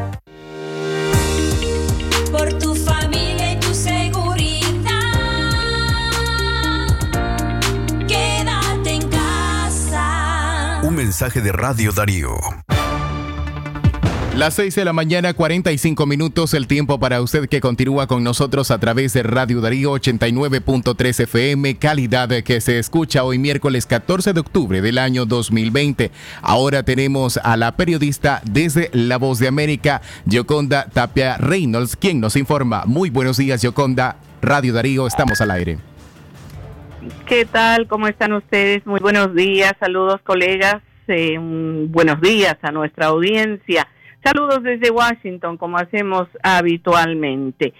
Mensaje de Radio Darío. Las 6 de la mañana, 45 minutos, el tiempo para usted que continúa con nosotros a través de Radio Darío 89.3 FM, calidad que se escucha hoy miércoles 14 de octubre del año 2020. Ahora tenemos a la periodista desde La Voz de América, Yoconda Tapia Reynolds, quien nos informa. Muy buenos días, Yoconda. Radio Darío, estamos al aire. ¿Qué tal? ¿Cómo están ustedes? Muy buenos días, saludos colegas, eh, buenos días a nuestra audiencia. Saludos desde Washington, como hacemos habitualmente.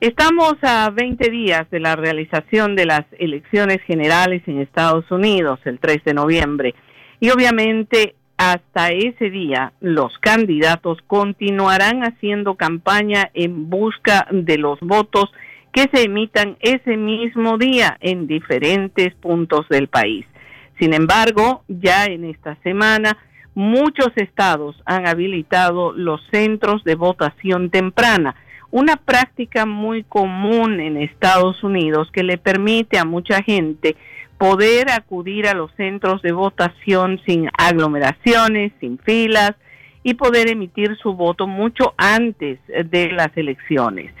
Estamos a 20 días de la realización de las elecciones generales en Estados Unidos, el 3 de noviembre. Y obviamente hasta ese día los candidatos continuarán haciendo campaña en busca de los votos que se emitan ese mismo día en diferentes puntos del país. Sin embargo, ya en esta semana, muchos estados han habilitado los centros de votación temprana, una práctica muy común en Estados Unidos que le permite a mucha gente poder acudir a los centros de votación sin aglomeraciones, sin filas y poder emitir su voto mucho antes de las elecciones.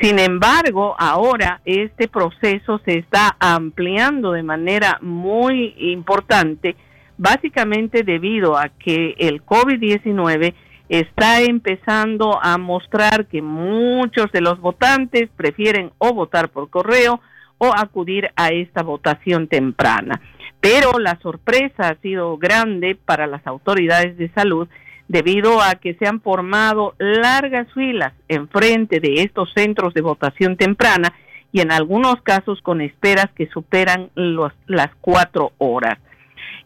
Sin embargo, ahora este proceso se está ampliando de manera muy importante, básicamente debido a que el COVID-19 está empezando a mostrar que muchos de los votantes prefieren o votar por correo o acudir a esta votación temprana. Pero la sorpresa ha sido grande para las autoridades de salud debido a que se han formado largas filas enfrente de estos centros de votación temprana y en algunos casos con esperas que superan los- las cuatro horas.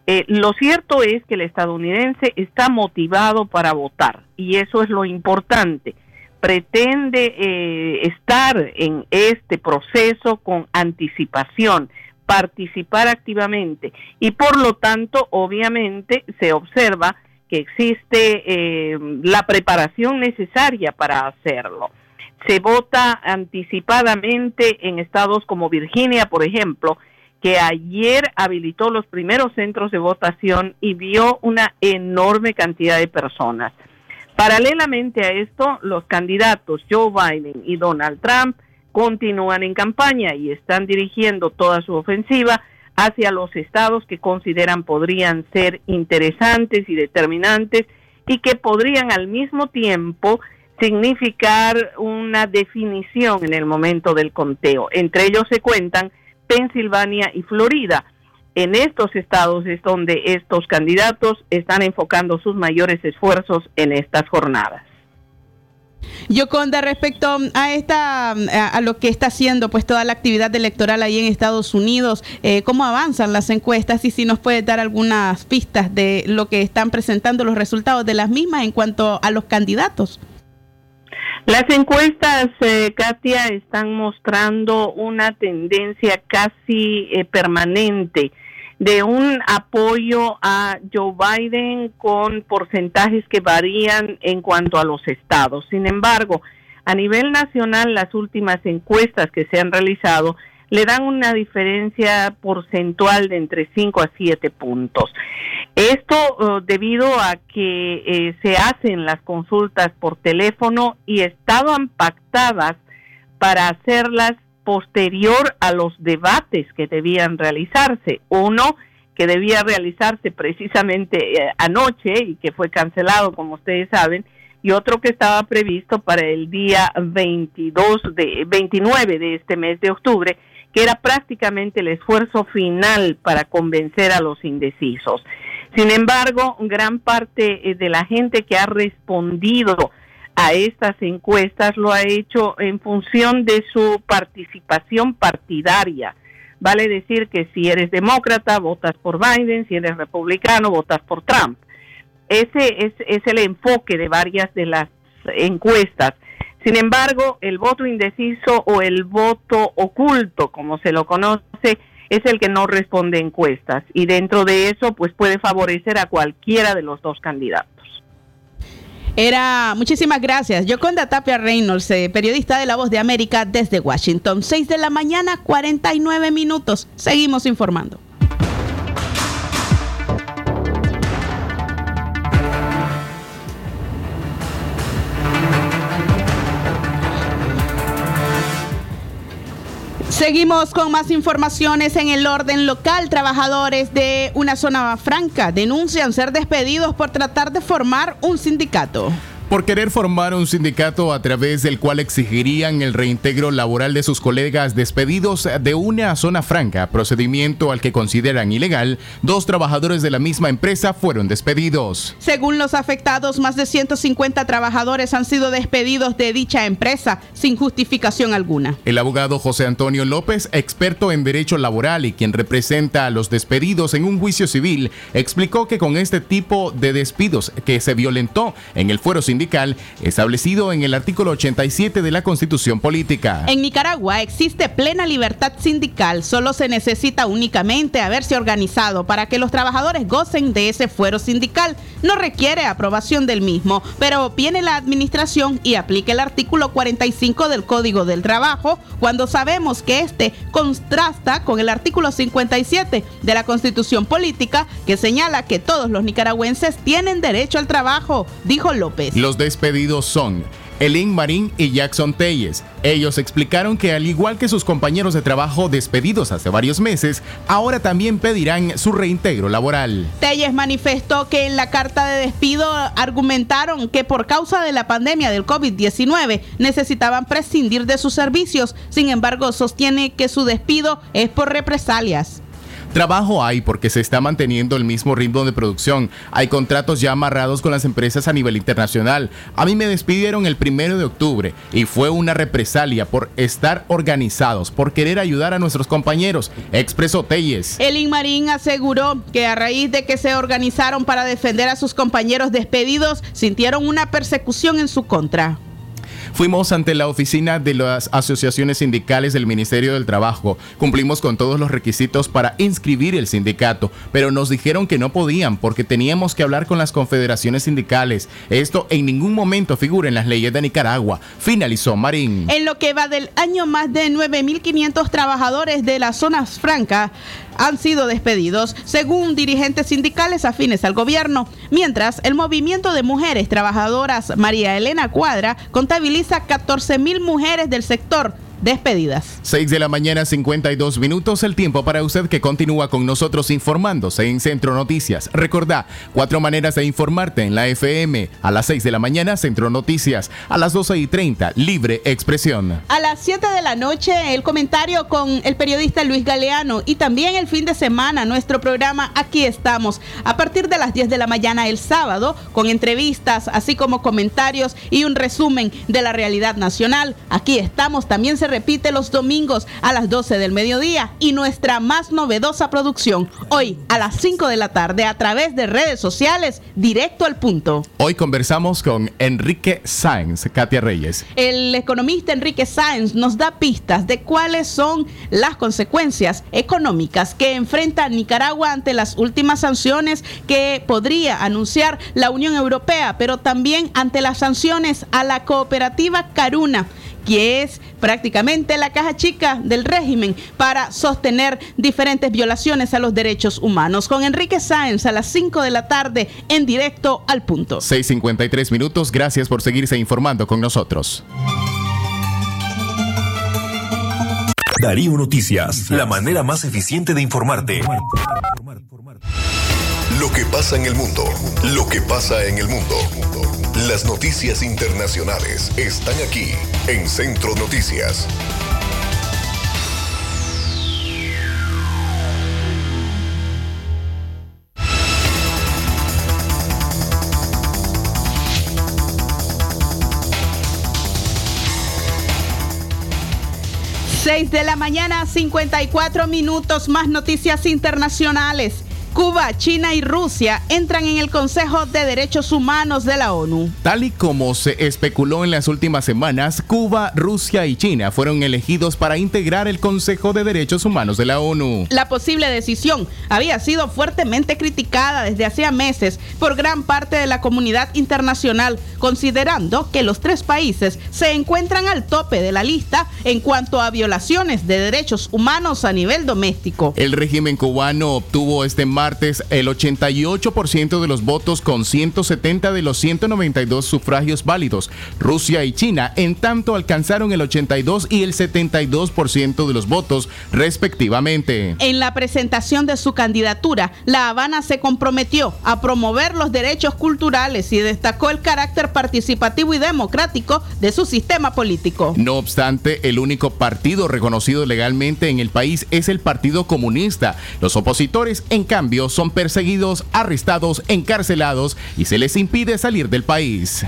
Eh, lo cierto es que el estadounidense está motivado para votar y eso es lo importante. Pretende eh, estar en este proceso con anticipación, participar activamente y por lo tanto obviamente se observa que existe eh, la preparación necesaria para hacerlo. Se vota anticipadamente en estados como Virginia, por ejemplo, que ayer habilitó los primeros centros de votación y vio una enorme cantidad de personas. Paralelamente a esto, los candidatos Joe Biden y Donald Trump continúan en campaña y están dirigiendo toda su ofensiva hacia los estados que consideran podrían ser interesantes y determinantes y que podrían al mismo tiempo significar una definición en el momento del conteo. Entre ellos se cuentan Pensilvania y Florida. En estos estados es donde estos candidatos están enfocando sus mayores esfuerzos en estas jornadas. Yoconda, respecto a esta a, lo que está haciendo pues toda la actividad electoral ahí en Estados Unidos, eh, cómo avanzan las encuestas y si nos puede dar algunas pistas de lo que están presentando los resultados de las mismas en cuanto a los candidatos. Las encuestas, eh, Katia, están mostrando una tendencia casi eh, permanente de un apoyo a Joe Biden con porcentajes que varían en cuanto a los estados. Sin embargo, a nivel nacional, las últimas encuestas que se han realizado le dan una diferencia porcentual de entre 5 a 7 puntos. Esto uh, debido a que eh, se hacen las consultas por teléfono y estaban pactadas para hacerlas posterior a los debates que debían realizarse. Uno que debía realizarse precisamente eh, anoche y que fue cancelado, como ustedes saben, y otro que estaba previsto para el día 22 de 29 de este mes de octubre, que era prácticamente el esfuerzo final para convencer a los indecisos. Sin embargo, gran parte eh, de la gente que ha respondido a estas encuestas lo ha hecho en función de su participación partidaria. Vale decir que si eres demócrata, votas por Biden, si eres republicano, votas por Trump. Ese es, el enfoque de varias de las encuestas. Sin embargo, el voto indeciso o el voto oculto, como se lo conoce, es el que no responde encuestas y dentro de eso pues puede favorecer a cualquiera de los dos candidatos. Era, muchísimas gracias. Yoconda Tapia Reynolds, eh, periodista de La Voz de América desde Washington. 6 de la mañana, 49 minutos. Seguimos informando. Seguimos con más informaciones en el orden local. Trabajadores de una zona franca denuncian ser despedidos por tratar de formar un sindicato. Por querer formar un sindicato a través del cual exigirían el reintegro laboral de sus colegas despedidos de una zona franca, procedimiento al que consideran ilegal, dos trabajadores de la misma empresa fueron despedidos. Según los afectados, más de 150 trabajadores han sido despedidos de dicha empresa sin justificación alguna. El abogado José Antonio López, experto en derecho laboral y quien representa a los despedidos en un juicio civil, explicó que con este tipo de despidos que se violentó en el fuero sindical establecido en el artículo 87 de la Constitución Política. En Nicaragua existe plena libertad sindical, solo se necesita únicamente haberse organizado para que los trabajadores gocen de ese fuero sindical. No requiere aprobación del mismo, pero viene la administración y aplica el artículo 45 del Código del Trabajo cuando sabemos que este contrasta con el artículo 57 de la Constitución Política que señala que todos los nicaragüenses tienen derecho al trabajo, dijo López. Despedidos son Elin Marín y Jackson Telles. Ellos explicaron que al igual que sus compañeros de trabajo despedidos hace varios meses, ahora también pedirán su reintegro laboral. Telles manifestó que en la carta de despido argumentaron que por causa de la pandemia del COVID-19 necesitaban prescindir de sus servicios. Sin embargo, sostiene que su despido es por represalias. Trabajo hay porque se está manteniendo el mismo ritmo de producción. Hay contratos ya amarrados con las empresas a nivel internacional. A mí me despidieron el primero de octubre y fue una represalia por estar organizados, por querer ayudar a nuestros compañeros, expresó Telles. Elin Marín aseguró que a raíz de que se organizaron para defender a sus compañeros despedidos, sintieron una persecución en su contra. Fuimos ante la oficina de las asociaciones sindicales del Ministerio del Trabajo. Cumplimos con todos los requisitos para inscribir el sindicato, pero nos dijeron que no podían porque teníamos que hablar con las confederaciones sindicales. Esto en ningún momento figura en las leyes de Nicaragua. Finalizó Marín. En lo que va del año, más de 9.500 trabajadores de las zonas francas han sido despedidos, según dirigentes sindicales afines al gobierno, mientras el movimiento de mujeres trabajadoras María Elena Cuadra contabiliza 14.000 mujeres del sector despedidas. 6 de la mañana, 52 minutos, el tiempo para usted que continúa con nosotros informándose en Centro Noticias. Recordá, cuatro maneras de informarte en la FM. A las 6 de la mañana, Centro Noticias. A las 12 y 30, Libre Expresión. A las 7 de la noche, el comentario con el periodista Luis Galeano y también el fin de semana, nuestro programa Aquí estamos. A partir de las 10 de la mañana el sábado, con entrevistas, así como comentarios y un resumen de la realidad nacional. Aquí estamos, también se repite los domingos a las 12 del mediodía y nuestra más novedosa producción hoy a las 5 de la tarde a través de redes sociales, directo al punto. Hoy conversamos con Enrique Sáenz, Katia Reyes. El economista Enrique Sáenz nos da pistas de cuáles son las consecuencias económicas que enfrenta Nicaragua ante las últimas sanciones que podría anunciar la Unión Europea, pero también ante las sanciones a la cooperativa Caruna que es prácticamente la caja chica del régimen para sostener diferentes violaciones a los derechos humanos. Con Enrique Sáenz a las 5 de la tarde en directo al punto. 6.53 minutos, gracias por seguirse informando con nosotros. Darío Noticias, la manera más eficiente de informarte. Lo que pasa en el mundo, lo que pasa en el mundo. Las noticias internacionales están aquí en Centro Noticias. Seis de la mañana, 54 minutos más noticias internacionales. Cuba, China y Rusia entran en el Consejo de Derechos Humanos de la ONU. Tal y como se especuló en las últimas semanas, Cuba, Rusia y China fueron elegidos para integrar el Consejo de Derechos Humanos de la ONU. La posible decisión había sido fuertemente criticada desde hacía meses por gran parte de la comunidad internacional, considerando que los tres países se encuentran al tope de la lista en cuanto a violaciones de derechos humanos a nivel doméstico. El régimen cubano obtuvo este martes el 88% de los votos con 170 de los 192 sufragios válidos. Rusia y China, en tanto, alcanzaron el 82 y el 72% de los votos, respectivamente. En la presentación de su candidatura, La Habana se comprometió a promover los derechos culturales y destacó el carácter participativo y democrático de su sistema político. No obstante, el único partido reconocido legalmente en el país es el Partido Comunista. Los opositores, en cambio, son perseguidos, arrestados, encarcelados y se les impide salir del país.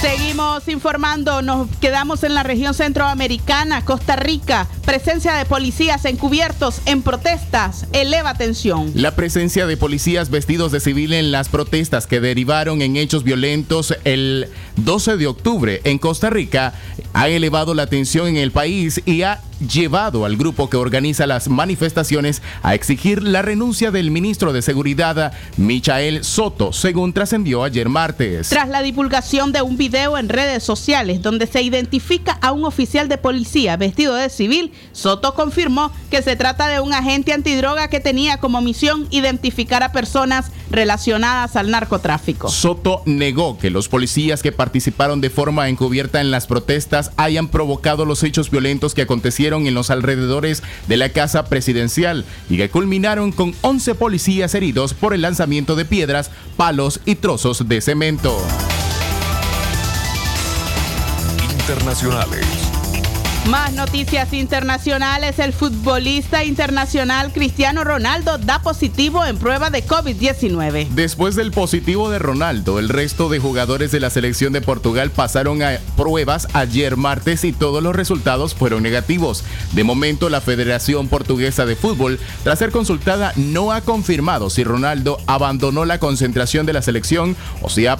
Seguimos informando, nos quedamos en la región centroamericana, Costa Rica. Presencia de policías encubiertos en protestas eleva tensión. La presencia de policías vestidos de civil en las protestas que derivaron en hechos violentos el 12 de octubre en Costa Rica ha elevado la tensión en el país y ha llevado al grupo que organiza las manifestaciones a exigir la renuncia del ministro de Seguridad, Michael Soto, según trascendió ayer martes. Tras la divulgación de un video en redes sociales donde se identifica a un oficial de policía vestido de civil, Soto confirmó que se trata de un agente antidroga que tenía como misión identificar a personas relacionadas al narcotráfico. Soto negó que los policías que participaron de forma encubierta en las protestas hayan provocado los hechos violentos que acontecieron en los alrededores de la casa presidencial y que culminaron con 11 policías heridos por el lanzamiento de piedras, palos y trozos de cemento. Internacionales. Más noticias internacionales. El futbolista internacional Cristiano Ronaldo da positivo en prueba de COVID-19. Después del positivo de Ronaldo, el resto de jugadores de la selección de Portugal pasaron a pruebas ayer martes y todos los resultados fueron negativos. De momento, la Federación Portuguesa de Fútbol, tras ser consultada, no ha confirmado si Ronaldo abandonó la concentración de la selección o si ha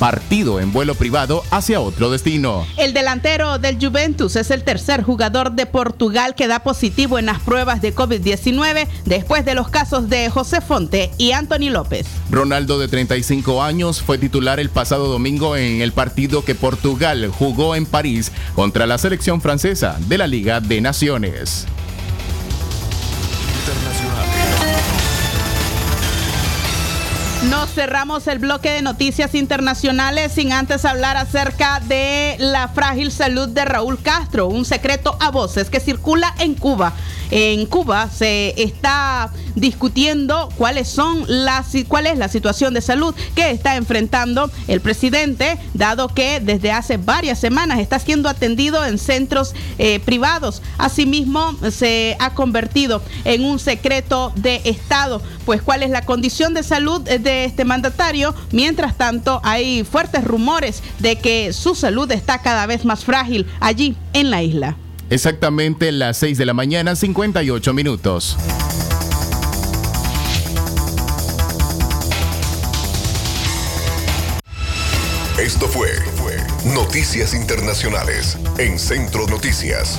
partido en vuelo privado hacia otro destino. El delantero del Juventus es el tercer jugador de Portugal que da positivo en las pruebas de COVID-19 después de los casos de José Fonte y Anthony López. Ronaldo, de 35 años, fue titular el pasado domingo en el partido que Portugal jugó en París contra la selección francesa de la Liga de Naciones. Nos cerramos el bloque de noticias internacionales sin antes hablar acerca de la frágil salud de Raúl Castro, un secreto a voces que circula en Cuba. En Cuba se está discutiendo cuáles son las cuál es la situación de salud que está enfrentando el presidente, dado que desde hace varias semanas está siendo atendido en centros eh, privados. Asimismo, se ha convertido en un secreto de Estado. Pues cuál es la condición de salud de este mandatario. Mientras tanto, hay fuertes rumores de que su salud está cada vez más frágil allí en la isla. Exactamente las 6 de la mañana, 58 minutos. Esto fue Noticias Internacionales en Centro Noticias.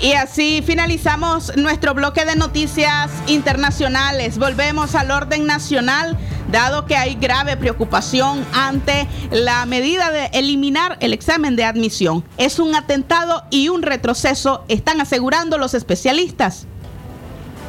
Y así finalizamos nuestro bloque de noticias internacionales. Volvemos al orden nacional, dado que hay grave preocupación ante la medida de eliminar el examen de admisión. Es un atentado y un retroceso, están asegurando los especialistas.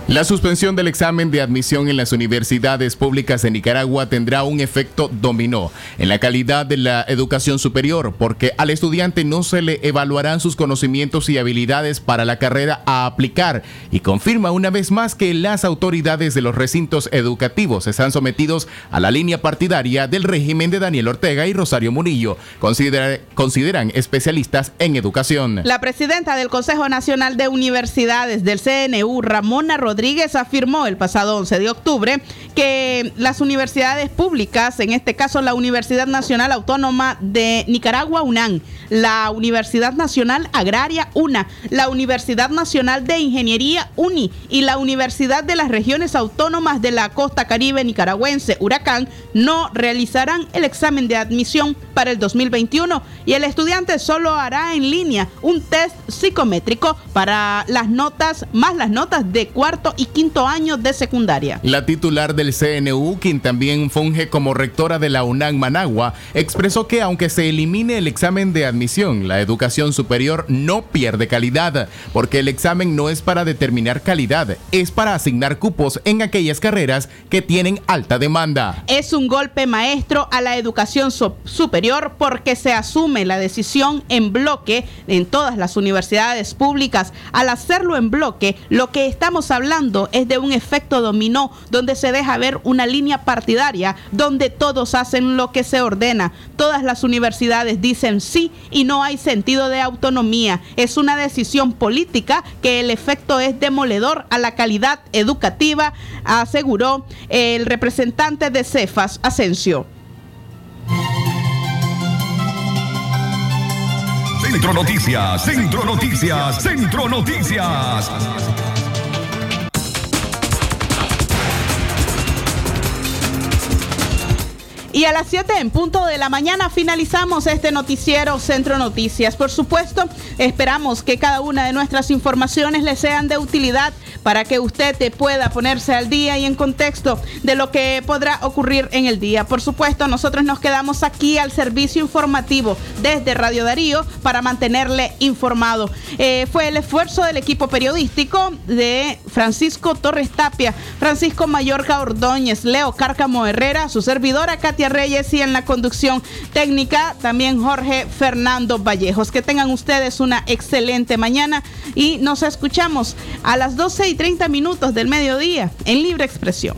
La suspensión del examen de admisión en las universidades públicas de Nicaragua tendrá un efecto dominó en la calidad de la educación superior, porque al estudiante no se le evaluarán sus conocimientos y habilidades para la carrera a aplicar y confirma una vez más que las autoridades de los recintos educativos están sometidos a la línea partidaria del régimen de Daniel Ortega y Rosario Murillo, considera- consideran especialistas en educación. La presidenta del Consejo Nacional de Universidades del CNU, Ramona Rodríguez, afirmó el pasado 11 de octubre que las universidades públicas, en este caso la Universidad Nacional Autónoma de Nicaragua, UNAM, la Universidad Nacional Agraria, UNA, la Universidad Nacional de Ingeniería, UNI, y la Universidad de las Regiones Autónomas de la Costa Caribe Nicaragüense, Huracán, no realizarán el examen de admisión para el 2021 y el estudiante solo hará en línea un test psicométrico para las notas, más las notas de cuarto y quinto año de secundaria. La titular del CNU, quien también funge como rectora de la UNAM Managua, expresó que aunque se elimine el examen de admisión, la educación superior no pierde calidad, porque el examen no es para determinar calidad, es para asignar cupos en aquellas carreras que tienen alta demanda. Es un golpe maestro a la educación so- superior porque se asume la decisión en bloque en todas las universidades públicas. Al hacerlo en bloque, lo que estamos hablando es de un efecto dominó donde se deja ver una línea partidaria donde todos hacen lo que se ordena. Todas las universidades dicen sí y no hay sentido de autonomía. Es una decisión política que el efecto es demoledor a la calidad educativa, aseguró el representante de Cefas, Asensio. Centro Noticias, Centro Noticias, Centro Noticias. Y a las 7 en punto de la mañana finalizamos este noticiero Centro Noticias. Por supuesto, esperamos que cada una de nuestras informaciones le sean de utilidad para que usted te pueda ponerse al día y en contexto de lo que podrá ocurrir en el día. Por supuesto, nosotros nos quedamos aquí al servicio informativo desde Radio Darío para mantenerle informado. Eh, fue el esfuerzo del equipo periodístico de Francisco Torres Tapia, Francisco Mayorga Ordóñez, Leo Cárcamo Herrera, su servidora Katia Reyes y en la conducción técnica también Jorge Fernando Vallejos. Que tengan ustedes una excelente mañana y nos escuchamos a las 12 y 30 minutos del mediodía en Libre Expresión.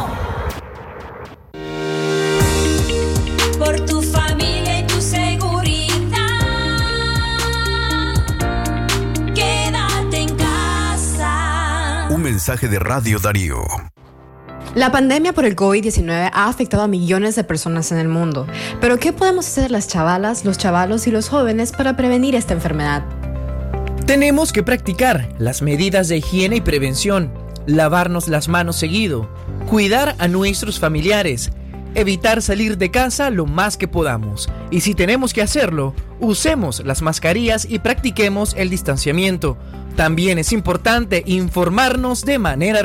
mensaje de Radio Darío. La pandemia por el COVID-19 ha afectado a millones de personas en el mundo. Pero ¿qué podemos hacer las chavalas, los chavalos y los jóvenes para prevenir esta enfermedad? Tenemos que practicar las medidas de higiene y prevención, lavarnos las manos seguido, cuidar a nuestros familiares, evitar salir de casa lo más que podamos. Y si tenemos que hacerlo, usemos las mascarillas y practiquemos el distanciamiento. También es importante informarnos de manera